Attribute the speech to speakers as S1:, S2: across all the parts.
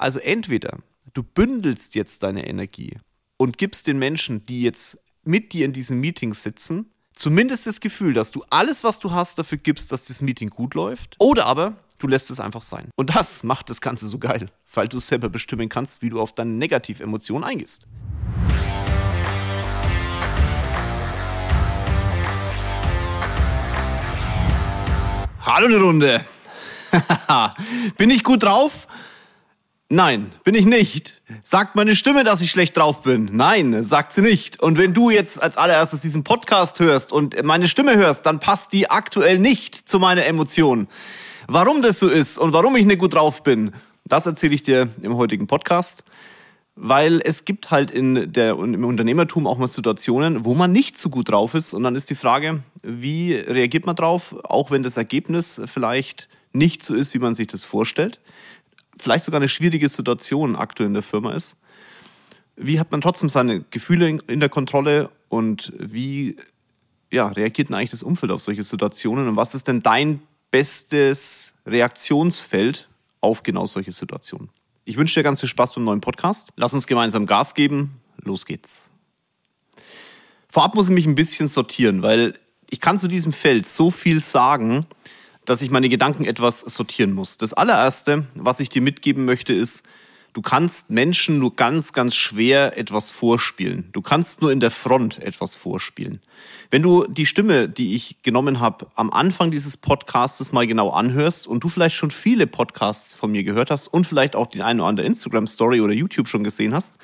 S1: Also entweder du bündelst jetzt deine Energie und gibst den Menschen, die jetzt mit dir in diesen Meetings sitzen, zumindest das Gefühl, dass du alles, was du hast, dafür gibst, dass das Meeting gut läuft. Oder aber du lässt es einfach sein. Und das macht das Ganze so geil, weil du selber bestimmen kannst, wie du auf deine Negativemotionen eingehst. Hallo eine Runde. Bin ich gut drauf? Nein, bin ich nicht. Sagt meine Stimme, dass ich schlecht drauf bin? Nein, sagt sie nicht. Und wenn du jetzt als allererstes diesen Podcast hörst und meine Stimme hörst, dann passt die aktuell nicht zu meiner Emotion. Warum das so ist und warum ich nicht gut drauf bin, das erzähle ich dir im heutigen Podcast. Weil es gibt halt in der, im Unternehmertum auch mal Situationen, wo man nicht so gut drauf ist. Und dann ist die Frage, wie reagiert man drauf, auch wenn das Ergebnis vielleicht nicht so ist, wie man sich das vorstellt vielleicht sogar eine schwierige Situation aktuell in der Firma ist. Wie hat man trotzdem seine Gefühle in der Kontrolle und wie ja, reagiert denn eigentlich das Umfeld auf solche Situationen und was ist denn dein bestes Reaktionsfeld auf genau solche Situationen? Ich wünsche dir ganz viel Spaß beim neuen Podcast. Lass uns gemeinsam Gas geben. Los geht's. Vorab muss ich mich ein bisschen sortieren, weil ich kann zu diesem Feld so viel sagen, dass ich meine Gedanken etwas sortieren muss. Das allererste, was ich dir mitgeben möchte, ist, du kannst Menschen nur ganz, ganz schwer etwas vorspielen. Du kannst nur in der Front etwas vorspielen. Wenn du die Stimme, die ich genommen habe, am Anfang dieses Podcasts mal genau anhörst und du vielleicht schon viele Podcasts von mir gehört hast und vielleicht auch die eine oder andere Instagram-Story oder YouTube schon gesehen hast,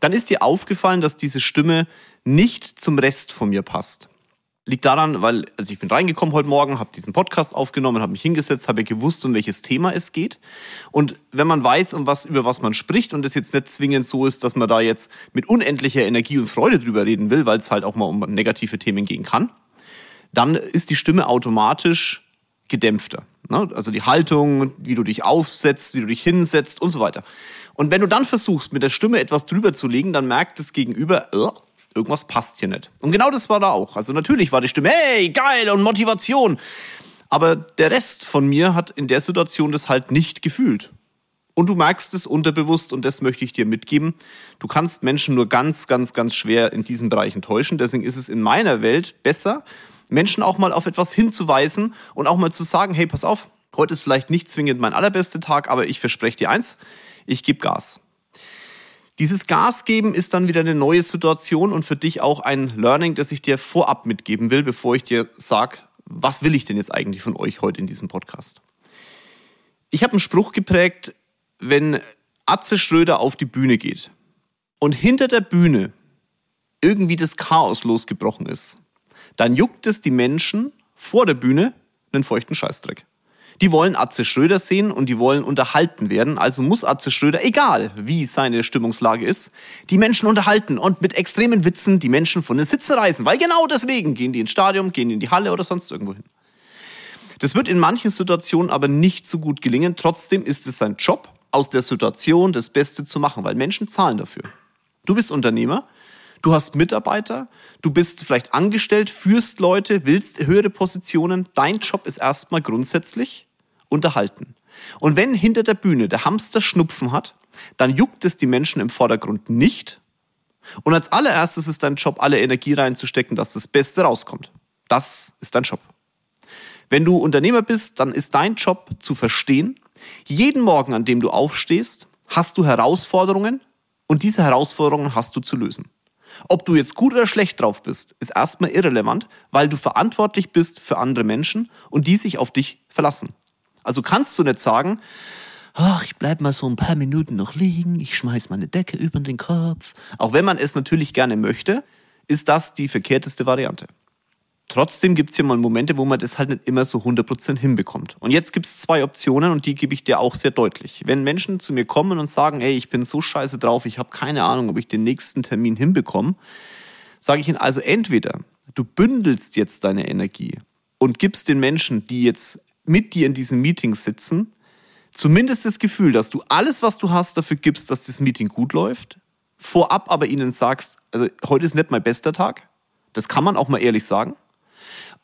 S1: dann ist dir aufgefallen, dass diese Stimme nicht zum Rest von mir passt. Liegt daran, weil also ich bin reingekommen heute Morgen, habe diesen Podcast aufgenommen, habe mich hingesetzt, habe gewusst, um welches Thema es geht. Und wenn man weiß, um was über was man spricht und es jetzt nicht zwingend so ist, dass man da jetzt mit unendlicher Energie und Freude drüber reden will, weil es halt auch mal um negative Themen gehen kann, dann ist die Stimme automatisch gedämpfter. Ne? Also die Haltung, wie du dich aufsetzt, wie du dich hinsetzt und so weiter. Und wenn du dann versuchst, mit der Stimme etwas drüber zu legen, dann merkt das Gegenüber, irgendwas passt hier nicht. Und genau das war da auch. Also natürlich war die Stimme, hey, geil und Motivation. Aber der Rest von mir hat in der Situation das halt nicht gefühlt. Und du merkst es unterbewusst und das möchte ich dir mitgeben. Du kannst Menschen nur ganz, ganz, ganz schwer in diesen Bereichen täuschen. Deswegen ist es in meiner Welt besser, Menschen auch mal auf etwas hinzuweisen und auch mal zu sagen, hey, pass auf, heute ist vielleicht nicht zwingend mein allerbester Tag, aber ich verspreche dir eins, ich gebe Gas. Dieses Gas geben ist dann wieder eine neue Situation und für dich auch ein Learning, das ich dir vorab mitgeben will, bevor ich dir sage, was will ich denn jetzt eigentlich von euch heute in diesem Podcast? Ich habe einen Spruch geprägt, wenn Atze Schröder auf die Bühne geht und hinter der Bühne irgendwie das Chaos losgebrochen ist, dann juckt es die Menschen vor der Bühne einen feuchten Scheißdreck. Die wollen Atze Schröder sehen und die wollen unterhalten werden. Also muss Atze Schröder, egal wie seine Stimmungslage ist, die Menschen unterhalten und mit extremen Witzen die Menschen von den Sitzen reißen. Weil genau deswegen gehen die ins Stadion, gehen in die Halle oder sonst irgendwo hin. Das wird in manchen Situationen aber nicht so gut gelingen. Trotzdem ist es sein Job, aus der Situation das Beste zu machen, weil Menschen zahlen dafür. Du bist Unternehmer, du hast Mitarbeiter, du bist vielleicht angestellt, führst Leute, willst höhere Positionen. Dein Job ist erstmal grundsätzlich, unterhalten. Und wenn hinter der Bühne der Hamster Schnupfen hat, dann juckt es die Menschen im Vordergrund nicht. Und als allererstes ist dein Job, alle Energie reinzustecken, dass das Beste rauskommt. Das ist dein Job. Wenn du Unternehmer bist, dann ist dein Job zu verstehen, jeden Morgen, an dem du aufstehst, hast du Herausforderungen und diese Herausforderungen hast du zu lösen. Ob du jetzt gut oder schlecht drauf bist, ist erstmal irrelevant, weil du verantwortlich bist für andere Menschen und die sich auf dich verlassen. Also kannst du nicht sagen, ach, ich bleib mal so ein paar Minuten noch liegen, ich schmeiß meine Decke über den Kopf. Auch wenn man es natürlich gerne möchte, ist das die verkehrteste Variante. Trotzdem gibt's hier mal Momente, wo man das halt nicht immer so 100% hinbekommt. Und jetzt gibt's zwei Optionen und die gebe ich dir auch sehr deutlich. Wenn Menschen zu mir kommen und sagen, ey, ich bin so scheiße drauf, ich habe keine Ahnung, ob ich den nächsten Termin hinbekomme, sage ich ihnen also entweder, du bündelst jetzt deine Energie und gibst den Menschen, die jetzt mit dir in diesen Meetings sitzen, zumindest das Gefühl, dass du alles, was du hast, dafür gibst, dass das Meeting gut läuft, vorab aber ihnen sagst, also heute ist nicht mein bester Tag, das kann man auch mal ehrlich sagen,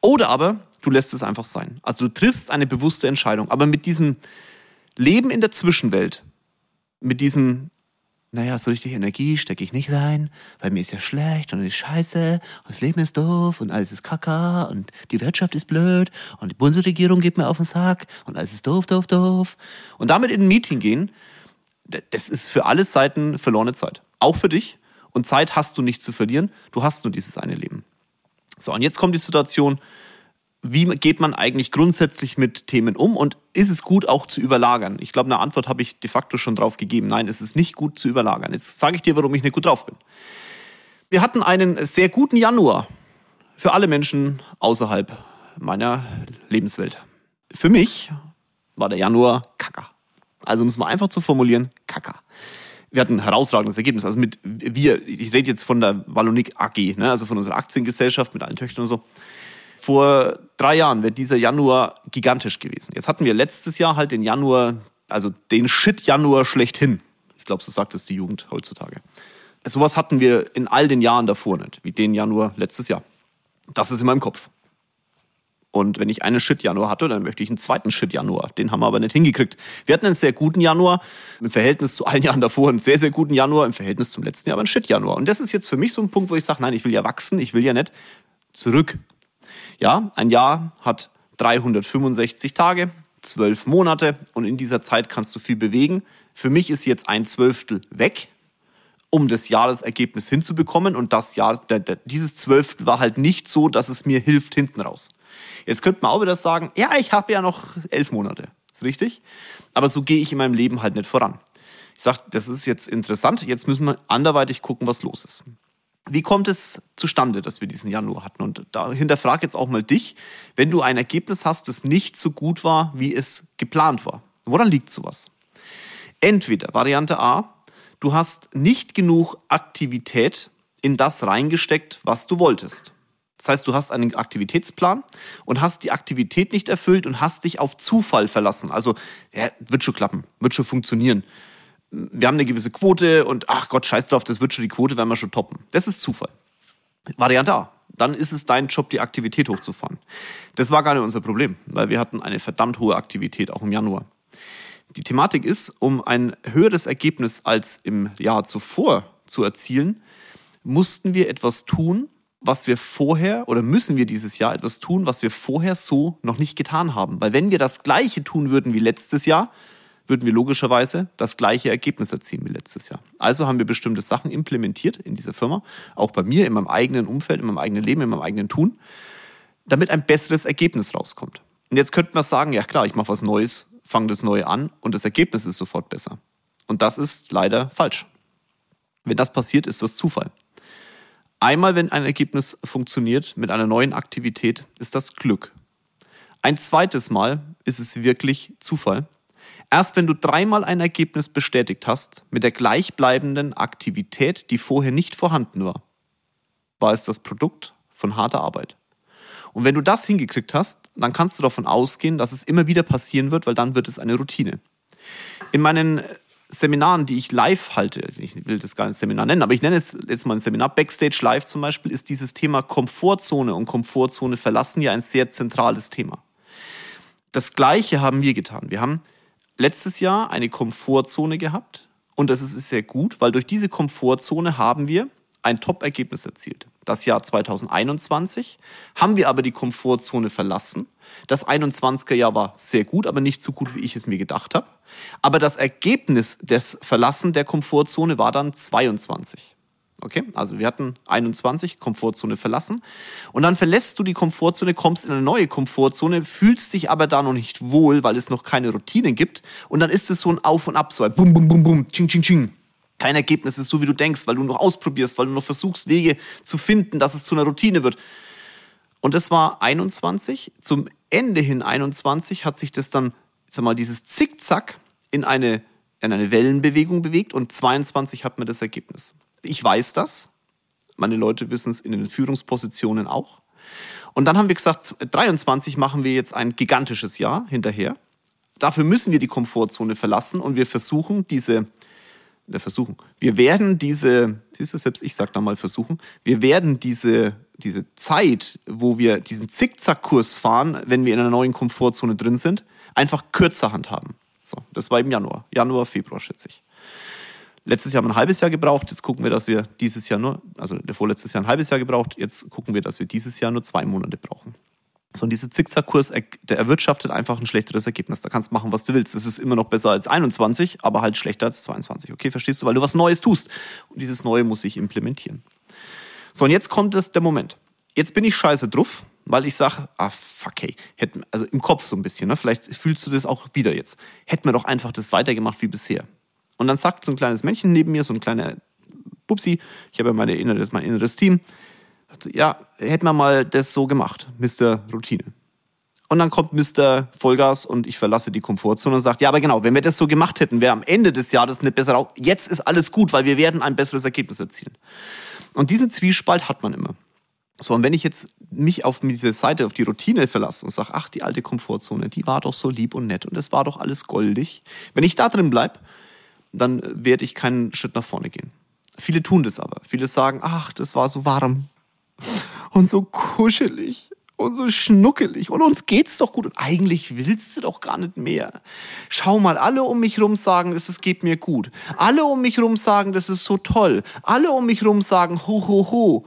S1: oder aber du lässt es einfach sein. Also du triffst eine bewusste Entscheidung, aber mit diesem Leben in der Zwischenwelt, mit diesem, naja, so richtig Energie stecke ich nicht rein, weil mir ist ja schlecht und es ist scheiße und das Leben ist doof und alles ist kacke und die Wirtschaft ist blöd und die Bundesregierung geht mir auf den Sack und alles ist doof, doof, doof. Und damit in ein Meeting gehen, das ist für alle Seiten verlorene Zeit. Auch für dich. Und Zeit hast du nicht zu verlieren. Du hast nur dieses eine Leben. So, und jetzt kommt die Situation, wie geht man eigentlich grundsätzlich mit Themen um und ist es gut auch zu überlagern? Ich glaube, eine Antwort habe ich de facto schon drauf gegeben. Nein, es ist nicht gut zu überlagern. Jetzt sage ich dir, warum ich nicht gut drauf bin. Wir hatten einen sehr guten Januar für alle Menschen außerhalb meiner Lebenswelt. Für mich war der Januar kacker. Also muss man einfach zu formulieren, kacker. Wir hatten ein herausragendes Ergebnis. Also mit wir, ich rede jetzt von der Wallonik AG, ne, also von unserer Aktiengesellschaft mit allen Töchtern und so vor drei Jahren wäre dieser Januar gigantisch gewesen. Jetzt hatten wir letztes Jahr halt den Januar, also den Shit-Januar schlechthin. Ich glaube, so sagt es die Jugend heutzutage. Sowas hatten wir in all den Jahren davor nicht, wie den Januar letztes Jahr. Das ist in meinem Kopf. Und wenn ich einen Shit-Januar hatte, dann möchte ich einen zweiten Shit-Januar. Den haben wir aber nicht hingekriegt. Wir hatten einen sehr guten Januar, im Verhältnis zu allen Jahren davor einen sehr, sehr guten Januar, im Verhältnis zum letzten Jahr aber einen Shit-Januar. Und das ist jetzt für mich so ein Punkt, wo ich sage, nein, ich will ja wachsen, ich will ja nicht zurück ja, ein Jahr hat 365 Tage, zwölf Monate und in dieser Zeit kannst du viel bewegen. Für mich ist jetzt ein Zwölftel weg, um das Jahresergebnis hinzubekommen und das Jahr, dieses Zwölftel war halt nicht so, dass es mir hilft hinten raus. Jetzt könnte man auch wieder sagen, ja, ich habe ja noch elf Monate. Ist richtig? Aber so gehe ich in meinem Leben halt nicht voran. Ich sage, das ist jetzt interessant, jetzt müssen wir anderweitig gucken, was los ist. Wie kommt es zustande, dass wir diesen Januar hatten? Und da hinterfrage jetzt auch mal dich, wenn du ein Ergebnis hast, das nicht so gut war, wie es geplant war. Woran liegt sowas? Entweder Variante A, du hast nicht genug Aktivität in das reingesteckt, was du wolltest. Das heißt, du hast einen Aktivitätsplan und hast die Aktivität nicht erfüllt und hast dich auf Zufall verlassen. Also, ja, wird schon klappen, wird schon funktionieren wir haben eine gewisse Quote und ach Gott, scheiß drauf, das wird schon die Quote, werden wir schon toppen. Das ist Zufall. Variante A. Dann ist es dein Job, die Aktivität hochzufahren. Das war gar nicht unser Problem, weil wir hatten eine verdammt hohe Aktivität, auch im Januar. Die Thematik ist, um ein höheres Ergebnis als im Jahr zuvor zu erzielen, mussten wir etwas tun, was wir vorher oder müssen wir dieses Jahr etwas tun, was wir vorher so noch nicht getan haben. Weil wenn wir das Gleiche tun würden wie letztes Jahr, würden wir logischerweise das gleiche Ergebnis erzielen wie letztes Jahr. Also haben wir bestimmte Sachen implementiert in dieser Firma, auch bei mir, in meinem eigenen Umfeld, in meinem eigenen Leben, in meinem eigenen Tun, damit ein besseres Ergebnis rauskommt. Und jetzt könnte man sagen, ja klar, ich mache was Neues, fange das Neue an und das Ergebnis ist sofort besser. Und das ist leider falsch. Wenn das passiert, ist das Zufall. Einmal, wenn ein Ergebnis funktioniert mit einer neuen Aktivität, ist das Glück. Ein zweites Mal ist es wirklich Zufall Erst wenn du dreimal ein Ergebnis bestätigt hast mit der gleichbleibenden Aktivität, die vorher nicht vorhanden war, war es das Produkt von harter Arbeit. Und wenn du das hingekriegt hast, dann kannst du davon ausgehen, dass es immer wieder passieren wird, weil dann wird es eine Routine. In meinen Seminaren, die ich live halte, ich will das gar nicht Seminar nennen, aber ich nenne es jetzt mal ein Seminar, Backstage Live zum Beispiel, ist dieses Thema Komfortzone und Komfortzone verlassen ja ein sehr zentrales Thema. Das Gleiche haben wir getan. Wir haben letztes Jahr eine Komfortzone gehabt und das ist sehr gut, weil durch diese Komfortzone haben wir ein Top-Ergebnis erzielt. Das Jahr 2021 haben wir aber die Komfortzone verlassen. Das 21er Jahr war sehr gut, aber nicht so gut, wie ich es mir gedacht habe. Aber das Ergebnis des Verlassen der Komfortzone war dann 22. Okay, also wir hatten 21, Komfortzone verlassen. Und dann verlässt du die Komfortzone, kommst in eine neue Komfortzone, fühlst dich aber da noch nicht wohl, weil es noch keine Routinen gibt. Und dann ist es so ein Auf und Ab, so ein Bum, Bum, Bum, Bum, Ching, Ching, Ching. Kein Ergebnis ist so, wie du denkst, weil du noch ausprobierst, weil du noch versuchst, Wege zu finden, dass es zu einer Routine wird. Und das war 21. Zum Ende hin 21 hat sich das dann, sag mal, dieses Zickzack in eine, in eine Wellenbewegung bewegt und 22 hat man das Ergebnis. Ich weiß das. Meine Leute wissen es in den Führungspositionen auch. Und dann haben wir gesagt, 23 machen wir jetzt ein gigantisches Jahr hinterher. Dafür müssen wir die Komfortzone verlassen und wir versuchen diese, wir versuchen, wir werden diese, siehst du selbst, ich sag da mal versuchen, wir werden diese, diese Zeit, wo wir diesen Zickzackkurs fahren, wenn wir in einer neuen Komfortzone drin sind, einfach kürzer handhaben. So, das war im Januar, Januar, Februar schätze ich. Letztes Jahr haben wir ein halbes Jahr gebraucht, jetzt gucken wir, dass wir dieses Jahr nur, also der vorletztes Jahr ein halbes Jahr gebraucht, jetzt gucken wir, dass wir dieses Jahr nur zwei Monate brauchen. So, und dieser Zickzackkurs, der erwirtschaftet einfach ein schlechteres Ergebnis. Da kannst du machen, was du willst. Das ist immer noch besser als 21, aber halt schlechter als 22. Okay, verstehst du? Weil du was Neues tust. Und dieses Neue muss sich implementieren. So, und jetzt kommt es der Moment. Jetzt bin ich scheiße drauf, weil ich sage, ah, fuck, hey, hätten, also im Kopf so ein bisschen, ne? vielleicht fühlst du das auch wieder jetzt. Hätten wir doch einfach das weitergemacht wie bisher. Und dann sagt so ein kleines Männchen neben mir, so ein kleiner Pupsi, ich habe ja meine inneres, mein inneres Team, ja, hätten wir mal das so gemacht, Mr. Routine. Und dann kommt Mr. Vollgas und ich verlasse die Komfortzone und sagt, ja, aber genau, wenn wir das so gemacht hätten, wäre am Ende des Jahres eine bessere, jetzt ist alles gut, weil wir werden ein besseres Ergebnis erzielen. Und diesen Zwiespalt hat man immer. So, und wenn ich jetzt mich auf diese Seite, auf die Routine verlasse und sage, ach, die alte Komfortzone, die war doch so lieb und nett und es war doch alles goldig. Wenn ich da drin bleibe, dann werde ich keinen Schritt nach vorne gehen. Viele tun das aber. Viele sagen, ach, das war so warm und so kuschelig und so schnuckelig und uns geht's doch gut und eigentlich willst du doch gar nicht mehr. Schau mal, alle um mich rum sagen, es geht mir gut. Alle um mich rum sagen, das ist so toll. Alle um mich rum sagen, ho, ho, ho.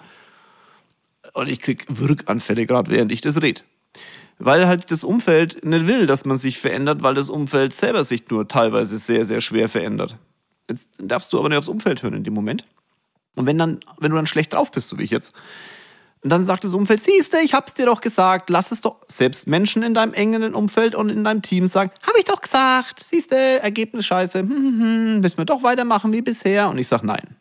S1: Und ich krieg Wirkanfälle gerade, während ich das rede. Weil halt das Umfeld nicht will, dass man sich verändert, weil das Umfeld selber sich nur teilweise sehr, sehr schwer verändert. Jetzt darfst du aber nicht aufs Umfeld hören in dem Moment. Und wenn dann, wenn du dann schlecht drauf bist, so wie ich jetzt, und dann sagt das Umfeld, siehste, ich hab's dir doch gesagt, lass es doch. Selbst Menschen in deinem engen Umfeld und in deinem Team sagen, hab ich doch gesagt, siehste, Ergebnis scheiße, hm, hm, hm, müssen wir doch weitermachen wie bisher. Und ich sag nein.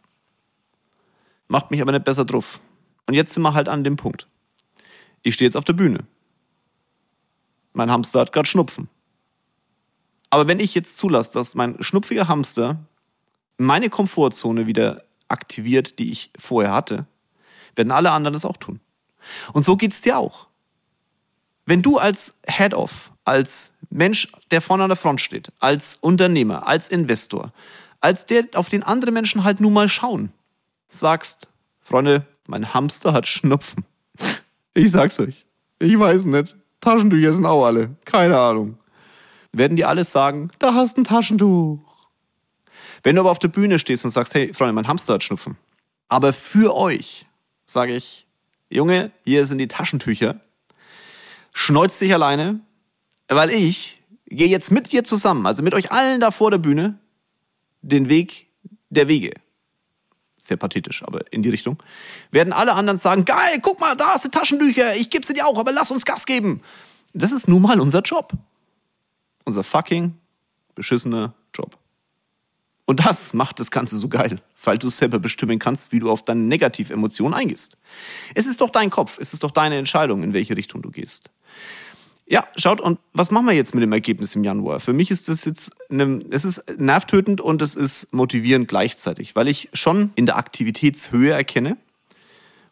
S1: Macht mich aber nicht besser drauf. Und jetzt sind wir halt an dem Punkt. Ich stehe jetzt auf der Bühne. Mein Hamster hat gerade Schnupfen. Aber wenn ich jetzt zulasse, dass mein schnupfiger Hamster meine Komfortzone wieder aktiviert, die ich vorher hatte, werden alle anderen das auch tun. Und so geht's dir auch. Wenn du als Head-Off, als Mensch, der vorne an der Front steht, als Unternehmer, als Investor, als der, auf den andere Menschen halt nun mal schauen, sagst, Freunde, mein Hamster hat Schnupfen. Ich sag's euch. Ich weiß nicht. Taschentücher sind auch alle. Keine Ahnung. Werden die alles sagen, da hast ein Taschentuch. Wenn du aber auf der Bühne stehst und sagst, hey, Freunde, mein Hamster hat Schnupfen. Aber für euch sage ich, Junge, hier sind die Taschentücher. Schneuzt dich alleine, weil ich gehe jetzt mit dir zusammen, also mit euch allen da vor der Bühne, den Weg der Wege. Sehr pathetisch, aber in die Richtung. Werden alle anderen sagen, geil, guck mal, da hast du Taschentücher, ich gebe sie dir auch, aber lass uns Gas geben. Das ist nun mal unser Job. Unser fucking beschissener Job. Und das macht das Ganze so geil, weil du selber bestimmen kannst, wie du auf deine Negativemotionen eingehst. Es ist doch dein Kopf, es ist doch deine Entscheidung, in welche Richtung du gehst. Ja, schaut, und was machen wir jetzt mit dem Ergebnis im Januar? Für mich ist das jetzt, eine, es ist nervtötend und es ist motivierend gleichzeitig, weil ich schon in der Aktivitätshöhe erkenne,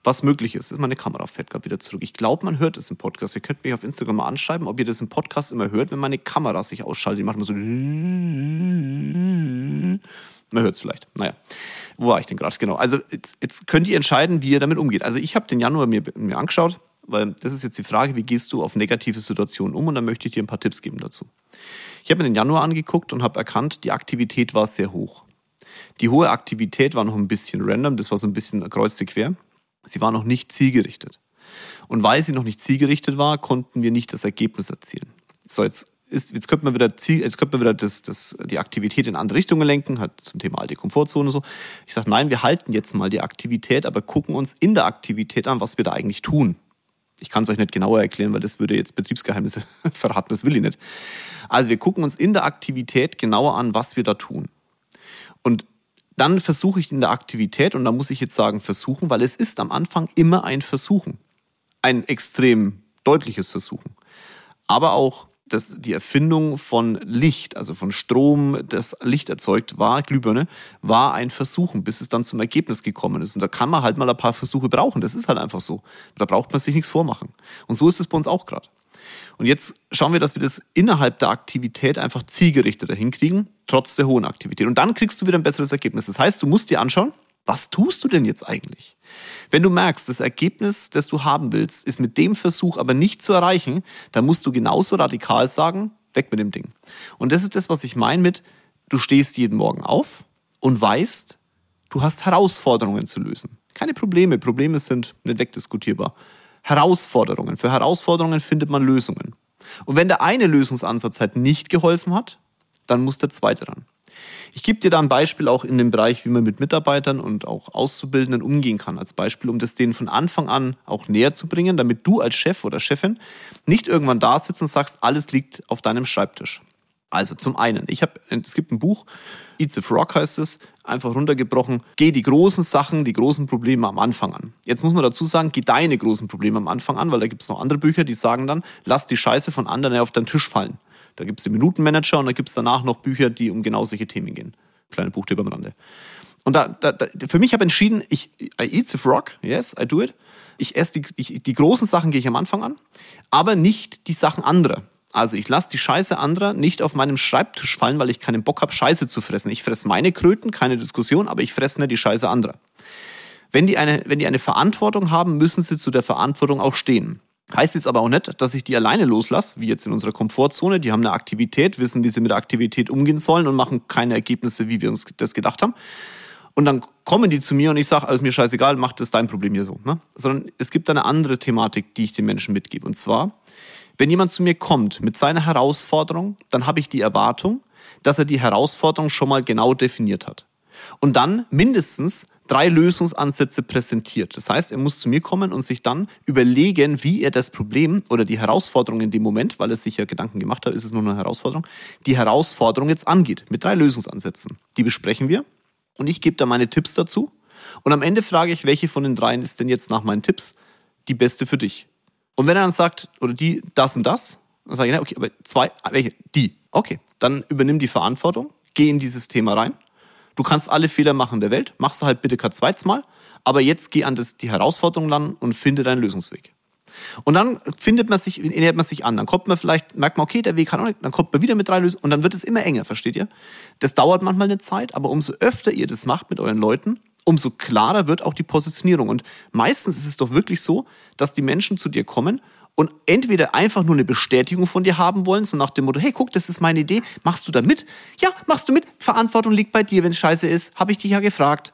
S1: was möglich ist. Meine Kamera fährt gerade wieder zurück. Ich glaube, man hört es im Podcast. Ihr könnt mich auf Instagram mal anschreiben, ob ihr das im Podcast immer hört, wenn meine Kamera sich ausschaltet. Die macht immer so. Man hört es vielleicht. Naja, wo war ich denn gerade? Genau. Also jetzt, jetzt könnt ihr entscheiden, wie ihr damit umgeht. Also ich habe den Januar mir, mir angeschaut, weil das ist jetzt die Frage, wie gehst du auf negative Situationen um? Und dann möchte ich dir ein paar Tipps geben dazu. Ich habe mir den Januar angeguckt und habe erkannt, die Aktivität war sehr hoch. Die hohe Aktivität war noch ein bisschen random, das war so ein bisschen kreuzte quer. Sie war noch nicht zielgerichtet. Und weil sie noch nicht zielgerichtet war, konnten wir nicht das Ergebnis erzielen. So, jetzt ist, jetzt könnte man wieder, Ziel, jetzt könnte man wieder das, das, die Aktivität in andere Richtungen lenken, halt zum Thema alte Komfortzone und so. Ich sage, nein, wir halten jetzt mal die Aktivität, aber gucken uns in der Aktivität an, was wir da eigentlich tun. Ich kann es euch nicht genauer erklären, weil das würde jetzt Betriebsgeheimnisse verraten, das will ich nicht. Also wir gucken uns in der Aktivität genauer an, was wir da tun. Und dann versuche ich in der Aktivität, und da muss ich jetzt sagen versuchen, weil es ist am Anfang immer ein Versuchen. Ein extrem deutliches Versuchen. Aber auch das, die Erfindung von Licht, also von Strom, das Licht erzeugt war, Glühbirne, war ein Versuchen, bis es dann zum Ergebnis gekommen ist. Und da kann man halt mal ein paar Versuche brauchen. Das ist halt einfach so. Da braucht man sich nichts vormachen. Und so ist es bei uns auch gerade. Und jetzt schauen wir, dass wir das innerhalb der Aktivität einfach zielgerichteter hinkriegen, trotz der hohen Aktivität. Und dann kriegst du wieder ein besseres Ergebnis. Das heißt, du musst dir anschauen, was tust du denn jetzt eigentlich? Wenn du merkst, das Ergebnis, das du haben willst, ist mit dem Versuch aber nicht zu erreichen, dann musst du genauso radikal sagen, weg mit dem Ding. Und das ist das, was ich meine mit, du stehst jeden Morgen auf und weißt, du hast Herausforderungen zu lösen. Keine Probleme. Probleme sind nicht wegdiskutierbar. Herausforderungen. Für Herausforderungen findet man Lösungen. Und wenn der eine Lösungsansatz halt nicht geholfen hat, dann muss der zweite ran. Ich gebe dir da ein Beispiel auch in dem Bereich, wie man mit Mitarbeitern und auch Auszubildenden umgehen kann, als Beispiel, um das denen von Anfang an auch näher zu bringen, damit du als Chef oder Chefin nicht irgendwann da sitzt und sagst, alles liegt auf deinem Schreibtisch. Also zum einen, ich habe, es gibt ein Buch, Eats a Frog heißt es, einfach runtergebrochen, geh die großen Sachen, die großen Probleme am Anfang an. Jetzt muss man dazu sagen, geh deine großen Probleme am Anfang an, weil da gibt es noch andere Bücher, die sagen dann, lass die Scheiße von anderen auf deinen Tisch fallen. Da gibt es den Minutenmanager und da gibt es danach noch Bücher, die um genau solche Themen gehen. Kleine Buchtipp am Rande. Und da, da, da für mich habe entschieden, ich I eat the frog, yes, I do it. Ich esse die, ich, die großen Sachen gehe ich am Anfang an, aber nicht die Sachen anderer. Also ich lasse die Scheiße anderer nicht auf meinem Schreibtisch fallen, weil ich keinen Bock habe, Scheiße zu fressen. Ich fresse meine Kröten, keine Diskussion, aber ich fresse nicht die Scheiße anderer. Wenn die, eine, wenn die eine Verantwortung haben, müssen sie zu der Verantwortung auch stehen. Heißt jetzt aber auch nicht, dass ich die alleine loslasse, wie jetzt in unserer Komfortzone. Die haben eine Aktivität, wissen, wie sie mit der Aktivität umgehen sollen und machen keine Ergebnisse, wie wir uns das gedacht haben. Und dann kommen die zu mir und ich sage, alles mir scheißegal, mach das dein Problem hier so. Ne? Sondern es gibt eine andere Thematik, die ich den Menschen mitgebe. Und zwar, wenn jemand zu mir kommt mit seiner Herausforderung, dann habe ich die Erwartung, dass er die Herausforderung schon mal genau definiert hat. Und dann mindestens drei Lösungsansätze präsentiert. Das heißt, er muss zu mir kommen und sich dann überlegen, wie er das Problem oder die Herausforderung in dem Moment, weil er sich ja Gedanken gemacht hat, ist es nur eine Herausforderung, die Herausforderung jetzt angeht mit drei Lösungsansätzen. Die besprechen wir und ich gebe da meine Tipps dazu. Und am Ende frage ich, welche von den dreien ist denn jetzt nach meinen Tipps die beste für dich? Und wenn er dann sagt, oder die, das und das, dann sage ich, okay, aber zwei, welche? Die. Okay, dann übernimm die Verantwortung, geh in dieses Thema rein. Du kannst alle Fehler machen der Welt, machst du halt bitte kein zweites Mal, aber jetzt geh an das, die Herausforderung ran und finde deinen Lösungsweg. Und dann findet man sich, nähert man sich an. Dann kommt man vielleicht, merkt man, okay, der Weg kann auch nicht, dann kommt man wieder mit drei Lösungen und dann wird es immer enger, versteht ihr? Das dauert manchmal eine Zeit, aber umso öfter ihr das macht mit euren Leuten, umso klarer wird auch die Positionierung. Und meistens ist es doch wirklich so, dass die Menschen zu dir kommen und entweder einfach nur eine Bestätigung von dir haben wollen, so nach dem Motto, hey, guck, das ist meine Idee, machst du da mit? Ja, machst du mit. Verantwortung liegt bei dir, wenn es scheiße ist, habe ich dich ja gefragt.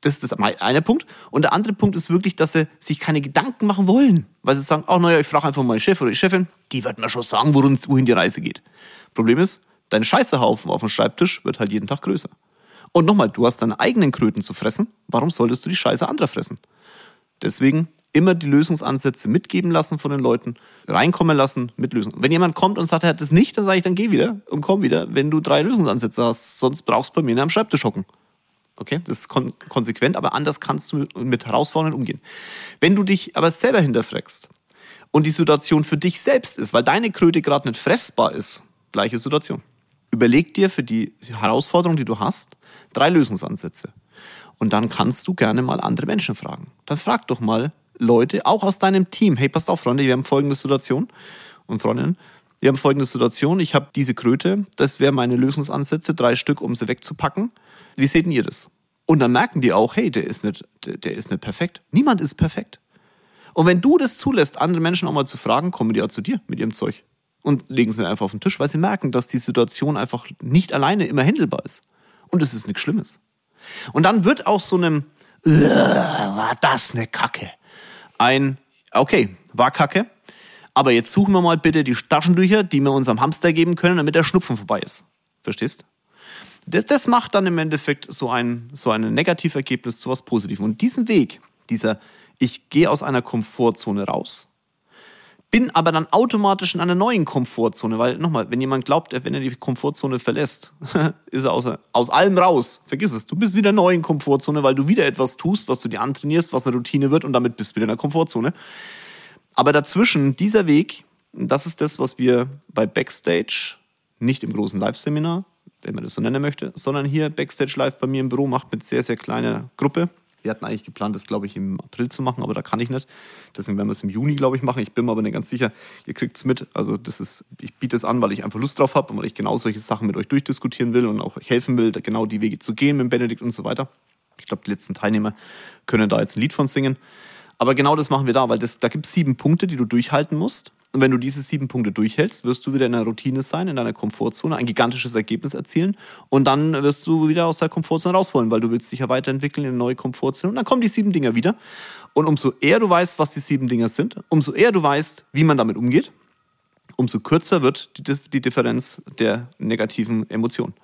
S1: Das ist das eine Punkt. Und der andere Punkt ist wirklich, dass sie sich keine Gedanken machen wollen. Weil sie sagen, oh naja, ich frage einfach mal den Chef oder die Chefin, die wird mir schon sagen, wohin die Reise geht. Problem ist, dein Scheißehaufen auf dem Schreibtisch wird halt jeden Tag größer. Und nochmal, du hast deine eigenen Kröten zu fressen. Warum solltest du die Scheiße anderer fressen? Deswegen immer die Lösungsansätze mitgeben lassen von den Leuten, reinkommen lassen mit Lösungen. Wenn jemand kommt und sagt, er hat das nicht, dann sage ich, dann geh wieder und komm wieder, wenn du drei Lösungsansätze hast. Sonst brauchst du bei mir einem Schreibtisch hocken. Okay, das ist kon konsequent, aber anders kannst du mit Herausforderungen umgehen. Wenn du dich aber selber hinterfragst und die Situation für dich selbst ist, weil deine Kröte gerade nicht fressbar ist, gleiche Situation. Überleg dir für die Herausforderung, die du hast, drei Lösungsansätze. Und dann kannst du gerne mal andere Menschen fragen. Dann frag doch mal Leute, auch aus deinem Team. Hey, passt auf, Freunde, wir haben folgende Situation und Freundinnen. Wir haben folgende Situation. Ich habe diese Kröte. Das wären meine Lösungsansätze, drei Stück, um sie wegzupacken. Wie seht ihr das? Und dann merken die auch, hey, der ist nicht, der, ist nicht perfekt. Niemand ist perfekt. Und wenn du das zulässt, andere Menschen auch mal zu fragen, kommen die auch zu dir mit ihrem Zeug und legen sie einfach auf den Tisch, weil sie merken, dass die Situation einfach nicht alleine immer handelbar ist. Und es ist nichts Schlimmes. Und dann wird auch so einem, war das eine Kacke, ein, okay, war Kacke, aber jetzt suchen wir mal bitte die Taschentücher, die wir unserem Hamster geben können, damit der Schnupfen vorbei ist. Verstehst? Das, das macht dann im Endeffekt so ein, so ein Negativergebnis zu was Positivem. Und diesen Weg, dieser, ich gehe aus einer Komfortzone raus, bin aber dann automatisch in einer neuen Komfortzone, weil nochmal, wenn jemand glaubt, wenn er die Komfortzone verlässt, ist er aus, aus allem raus. Vergiss es. Du bist wieder neu in Komfortzone, weil du wieder etwas tust, was du dir antrainierst, was eine Routine wird und damit bist du wieder in der Komfortzone. Aber dazwischen, dieser Weg, das ist das, was wir bei Backstage, nicht im großen Live-Seminar, wenn man das so nennen möchte, sondern hier Backstage Live bei mir im Büro macht mit sehr, sehr kleiner Gruppe. Wir hatten eigentlich geplant, das glaube ich im April zu machen, aber da kann ich nicht. Deswegen werden wir es im Juni, glaube ich, machen. Ich bin mir aber nicht ganz sicher. Ihr kriegt es mit. Also das ist, ich biete es an, weil ich einfach Lust drauf habe und weil ich genau solche Sachen mit euch durchdiskutieren will und auch euch helfen will, genau die Wege zu gehen mit Benedikt und so weiter. Ich glaube, die letzten Teilnehmer können da jetzt ein Lied von singen. Aber genau das machen wir da, weil das, da gibt es sieben Punkte, die du durchhalten musst. Und wenn du diese sieben Punkte durchhältst, wirst du wieder in einer Routine sein, in deiner Komfortzone, ein gigantisches Ergebnis erzielen. Und dann wirst du wieder aus der Komfortzone raus wollen, weil du willst dich ja weiterentwickeln in eine neue Komfortzone. Und dann kommen die sieben Dinger wieder. Und umso eher du weißt, was die sieben Dinger sind, umso eher du weißt, wie man damit umgeht, umso kürzer wird die, Differenz der negativen Emotionen.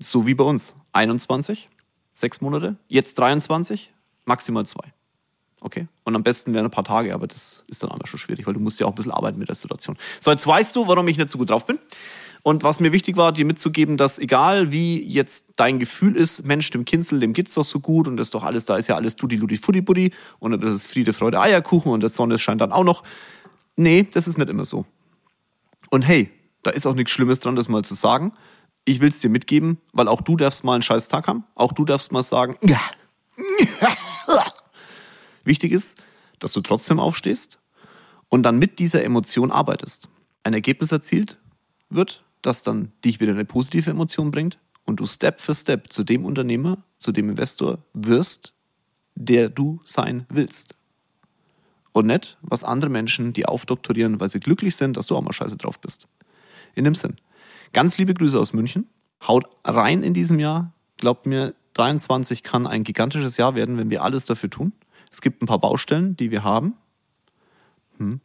S1: So wie bei uns. 21, sechs Monate, jetzt 23, maximal zwei. Okay. Und am besten wären ein paar Tage, aber das ist dann einmal schon schwierig, weil du musst ja auch ein bisschen arbeiten mit der Situation. So, jetzt weißt du, warum ich nicht so gut drauf bin. Und was mir wichtig war, dir mitzugeben, dass egal wie jetzt dein Gefühl ist, Mensch, dem Kinzel, dem geht's doch so gut und das ist doch alles, da ist ja alles Tutti Ludi Fuddi Buddi und das ist Friede, Freude, Eierkuchen und die Sonne scheint dann auch noch. Nee, das ist nicht immer so. Und hey, da ist auch nichts Schlimmes dran, das mal zu sagen. Ich will es dir mitgeben, weil auch du darfst mal einen scheiß Tag haben. Auch du darfst mal sagen, ja. Wichtig ist, dass du trotzdem aufstehst und dann mit dieser Emotion arbeitest. Ein Ergebnis erzielt wird, das dann dich wieder eine positive Emotion bringt und du Step für Step zu dem Unternehmer, zu dem Investor wirst, der du sein willst. Und nicht, was andere Menschen die aufdoktorieren, weil sie glücklich sind, dass du auch mal scheiße drauf bist. In dem Sinn. Ganz liebe Grüße aus München. Haut rein in diesem Jahr. Glaubt mir, 23 kann ein gigantisches Jahr werden, wenn wir alles dafür tun. Es gibt ein paar Baustellen, die wir haben. Hm.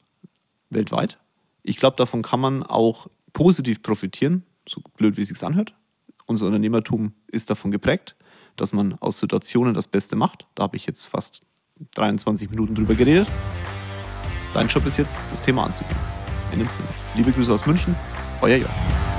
S1: Weltweit. Ich glaube, davon kann man auch positiv profitieren, so blöd wie es sich anhört. Unser Unternehmertum ist davon geprägt, dass man aus Situationen das Beste macht. Da habe ich jetzt fast 23 Minuten drüber geredet. Dein Job ist jetzt, das Thema anzugehen. In dem Sinne. Liebe Grüße aus München, euer Jörg.